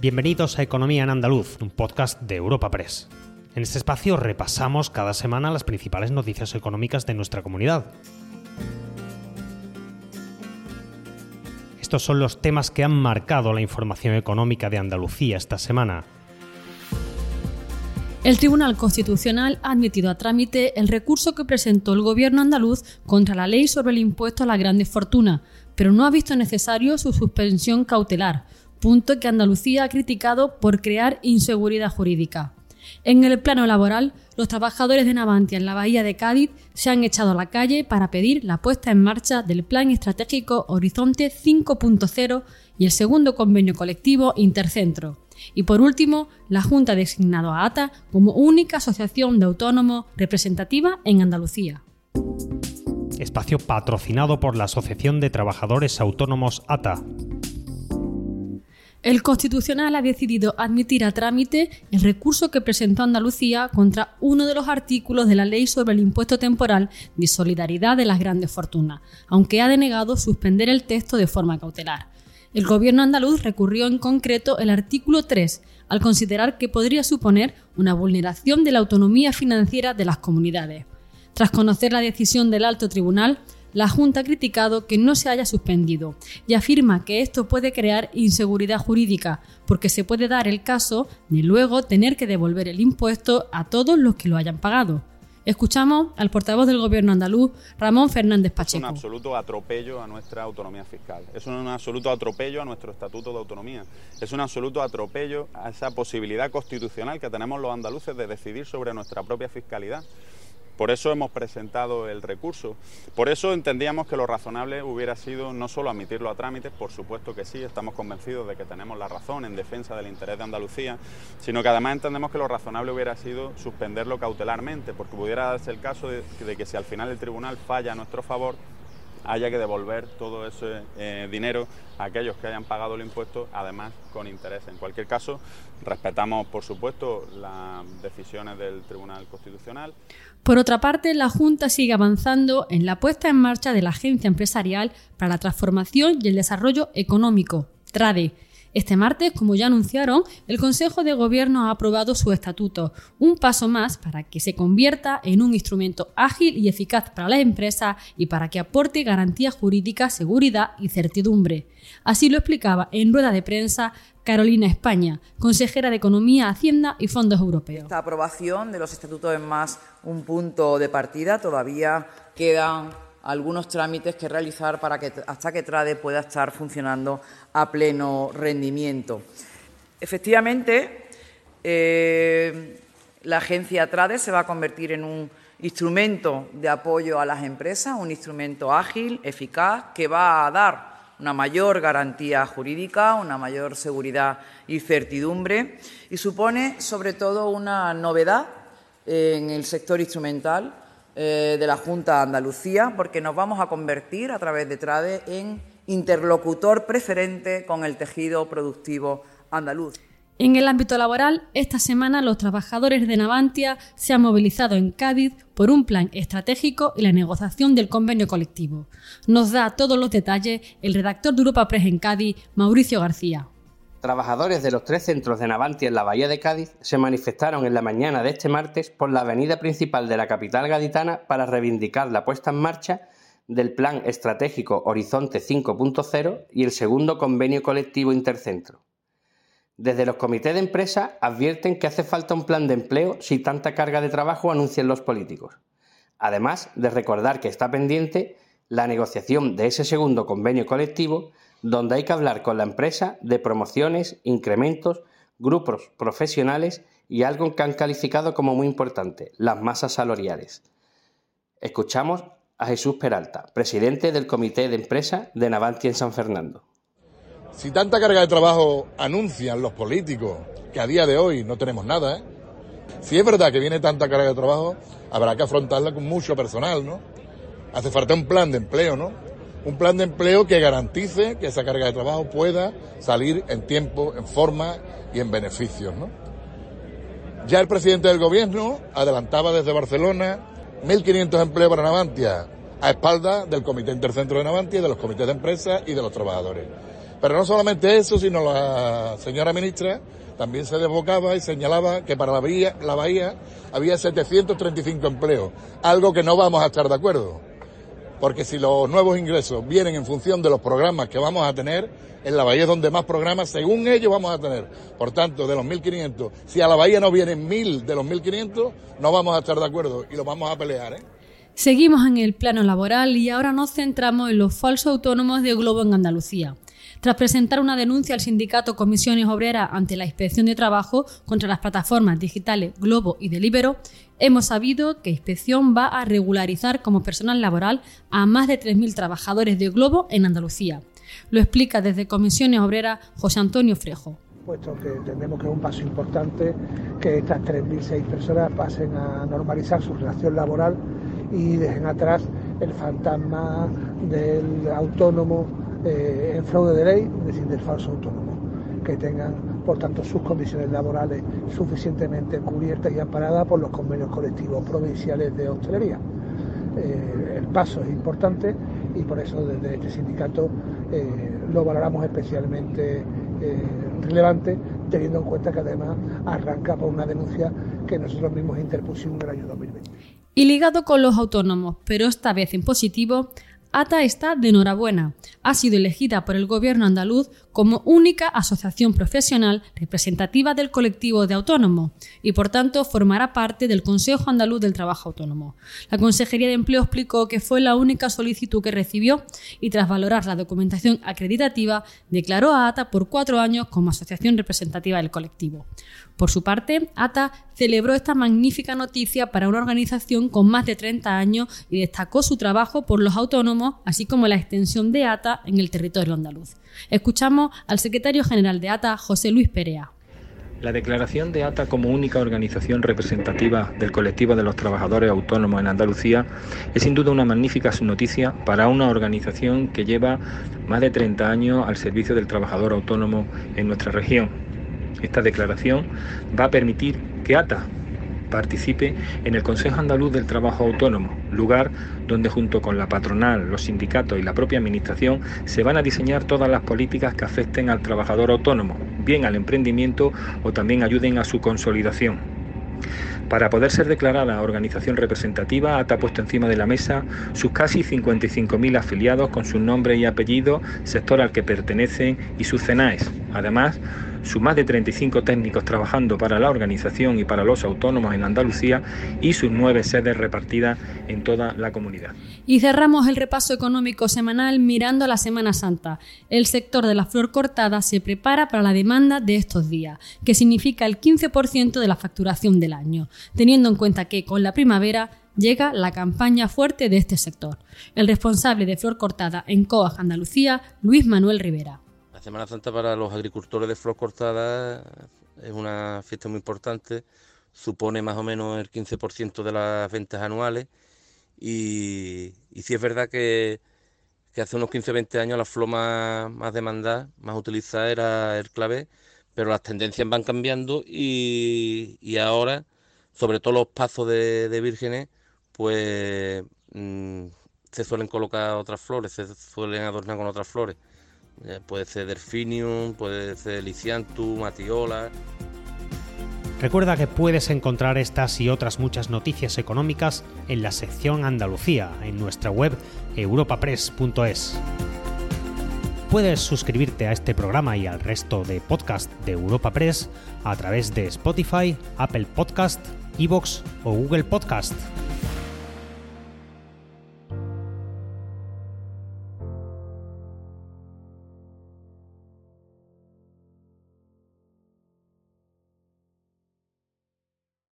Bienvenidos a Economía en Andaluz, un podcast de Europa Press. En este espacio repasamos cada semana las principales noticias económicas de nuestra comunidad. Estos son los temas que han marcado la información económica de Andalucía esta semana. El Tribunal Constitucional ha admitido a trámite el recurso que presentó el Gobierno andaluz contra la ley sobre el impuesto a las grandes fortunas, pero no ha visto necesario su suspensión cautelar, punto que Andalucía ha criticado por crear inseguridad jurídica. En el plano laboral, los trabajadores de Navantia en la bahía de Cádiz se han echado a la calle para pedir la puesta en marcha del Plan Estratégico Horizonte 5.0 y el segundo convenio colectivo Intercentro. Y por último, la Junta ha designado a ATA como única asociación de autónomos representativa en Andalucía. Espacio patrocinado por la Asociación de Trabajadores Autónomos ATA. El Constitucional ha decidido admitir a trámite el recurso que presentó Andalucía contra uno de los artículos de la Ley sobre el Impuesto Temporal de Solidaridad de las Grandes Fortunas, aunque ha denegado suspender el texto de forma cautelar. El Gobierno andaluz recurrió en concreto el artículo 3 al considerar que podría suponer una vulneración de la autonomía financiera de las comunidades. Tras conocer la decisión del alto tribunal, la Junta ha criticado que no se haya suspendido y afirma que esto puede crear inseguridad jurídica, porque se puede dar el caso de luego tener que devolver el impuesto a todos los que lo hayan pagado. Escuchamos al portavoz del Gobierno andaluz, Ramón Fernández Pacheco. Es un absoluto atropello a nuestra autonomía fiscal. Es un absoluto atropello a nuestro Estatuto de Autonomía. Es un absoluto atropello a esa posibilidad constitucional que tenemos los andaluces de decidir sobre nuestra propia fiscalidad. Por eso hemos presentado el recurso. Por eso entendíamos que lo razonable hubiera sido no solo admitirlo a trámite, por supuesto que sí, estamos convencidos de que tenemos la razón en defensa del interés de Andalucía, sino que además entendemos que lo razonable hubiera sido suspenderlo cautelarmente, porque pudiera darse el caso de, que si al final el tribunal falla a nuestro favor, haya que devolver todo ese eh, dinero a aquellos que hayan pagado el impuesto, además con interés. En cualquier caso, respetamos, por supuesto, las decisiones del Tribunal Constitucional. Por otra parte, la Junta sigue avanzando en la puesta en marcha de la Agencia Empresarial para la Transformación y el Desarrollo Económico, TRADE este martes, como ya anunciaron, el Consejo de Gobierno ha aprobado su estatuto, un paso más para que se convierta en un instrumento ágil y eficaz para las empresas y para que aporte garantías jurídicas, seguridad y certidumbre. Así lo explicaba en rueda de prensa Carolina España, consejera de Economía, Hacienda y Fondos Europeos. Esta aprobación de los estatutos es más un punto de partida, todavía quedan algunos trámites que realizar para que hasta que Trade pueda estar funcionando a pleno rendimiento. Efectivamente, eh, la agencia Trade se va a convertir en un instrumento de apoyo a las empresas, un instrumento ágil, eficaz, que va a dar una mayor garantía jurídica, una mayor seguridad y certidumbre y supone sobre todo una novedad en el sector instrumental eh, de la Junta de Andalucía, porque nos vamos a convertir a través de TRADE en interlocutor preferente con el tejido productivo andaluz. En el ámbito laboral, esta semana los trabajadores de Navantia se han movilizado en Cádiz por un plan estratégico y la negociación del convenio colectivo. Nos da todos los detalles el redactor de Europa Press en Cádiz, Mauricio García. Trabajadores de los tres centros de Navantia en la Bahía de Cádiz se manifestaron en la mañana de este martes por la avenida principal de la capital gaditana para reivindicar la puesta en marcha del Plan Estratégico Horizonte 5.0 y el segundo convenio colectivo intercentro. Desde los comités de empresa advierten que hace falta un plan de empleo si tanta carga de trabajo anuncian los políticos, además de recordar que está pendiente la negociación de ese segundo convenio colectivo donde hay que hablar con la empresa de promociones, incrementos, grupos profesionales y algo que han calificado como muy importante, las masas salariales. Escuchamos a Jesús Peralta, presidente del Comité de Empresa de Navanti en San Fernando. Si tanta carga de trabajo anuncian los políticos, que a día de hoy no tenemos nada, ¿eh? si es verdad que viene tanta carga de trabajo, habrá que afrontarla con mucho personal, ¿no? Hace falta un plan de empleo, ¿no? Un plan de empleo que garantice que esa carga de trabajo pueda salir en tiempo, en forma y en beneficios. ¿no? Ya el presidente del gobierno adelantaba desde Barcelona 1.500 empleos para Navantia, a espaldas del Comité Intercentro de Navantia, de los comités de empresa y de los trabajadores. Pero no solamente eso, sino la señora ministra también se desbocaba y señalaba que para la bahía, la bahía había 735 empleos, algo que no vamos a estar de acuerdo. Porque si los nuevos ingresos vienen en función de los programas que vamos a tener, en la bahía es donde más programas, según ellos, vamos a tener. Por tanto, de los 1.500, si a la bahía no vienen 1.000 de los 1.500, no vamos a estar de acuerdo y lo vamos a pelear. ¿eh? Seguimos en el plano laboral y ahora nos centramos en los falsos autónomos de Globo en Andalucía. Tras presentar una denuncia al sindicato Comisiones Obreras ante la Inspección de Trabajo contra las plataformas digitales Globo y Delibero, hemos sabido que Inspección va a regularizar como personal laboral a más de 3.000 trabajadores de Globo en Andalucía. Lo explica desde Comisiones Obreras José Antonio Frejo puesto que entendemos que es un paso importante que estas 3.006 personas pasen a normalizar su relación laboral y dejen atrás el fantasma del autónomo eh, en fraude de ley, es decir, del falso autónomo, que tengan, por tanto, sus condiciones laborales suficientemente cubiertas y amparadas por los convenios colectivos provinciales de hostelería. Eh, el paso es importante y por eso desde este sindicato eh, lo valoramos especialmente relevante, teniendo en cuenta que además arranca por una denuncia que nosotros mismos interpusimos en el año 2020. Y ligado con los autónomos, pero esta vez en positivo, ATA está de enhorabuena. Ha sido elegida por el gobierno andaluz como única asociación profesional representativa del colectivo de autónomos y por tanto formará parte del Consejo Andaluz del Trabajo Autónomo. La Consejería de Empleo explicó que fue la única solicitud que recibió y tras valorar la documentación acreditativa declaró a ATA por cuatro años como asociación representativa del colectivo. Por su parte, ATA celebró esta magnífica noticia para una organización con más de 30 años y destacó su trabajo por los autónomos, así como la extensión de ATA en el territorio andaluz. Escuchamos al secretario general de ATA, José Luis Perea. La declaración de ATA como única organización representativa del colectivo de los trabajadores autónomos en Andalucía es sin duda una magnífica noticia para una organización que lleva más de 30 años al servicio del trabajador autónomo en nuestra región esta declaración va a permitir que ATA participe en el Consejo Andaluz del Trabajo Autónomo, lugar donde junto con la patronal, los sindicatos y la propia Administración se van a diseñar todas las políticas que afecten al trabajador autónomo, bien al emprendimiento o también ayuden a su consolidación. Para poder ser declarada organización representativa, ATA ha puesto encima de la mesa sus casi 55.000 afiliados con su nombre y apellido, sector al que pertenecen y sus CENAES. Además, sus más de 35 técnicos trabajando para la organización y para los autónomos en Andalucía y sus nueve sedes repartidas en toda la comunidad. Y cerramos el repaso económico semanal mirando la Semana Santa. El sector de la flor cortada se prepara para la demanda de estos días, que significa el 15% de la facturación del año, teniendo en cuenta que con la primavera llega la campaña fuerte de este sector. El responsable de Flor Cortada en COAG Andalucía, Luis Manuel Rivera. La Semana Santa para los agricultores de flor cortada es una fiesta muy importante, supone más o menos el 15% de las ventas anuales y, y sí es verdad que, hace unos 15-20 años la flor más, demandada, más utilizada era el clave, pero las tendencias van cambiando y, ahora, sobre todo los pazos de, vírgenes, pues mm, se suelen colocar otras flores, se suelen adornar con otras flores. Eh, puede ser Delphinium, puede ser Liciantum, Matiola. Recuerda que puedes encontrar estas y otras muchas noticias económicas en la sección Andalucía, en nuestra web europapress.es. Puedes suscribirte a este programa y al resto de podcast de Europa Press a través de Spotify, Apple Podcast, Evox o Google Podcast.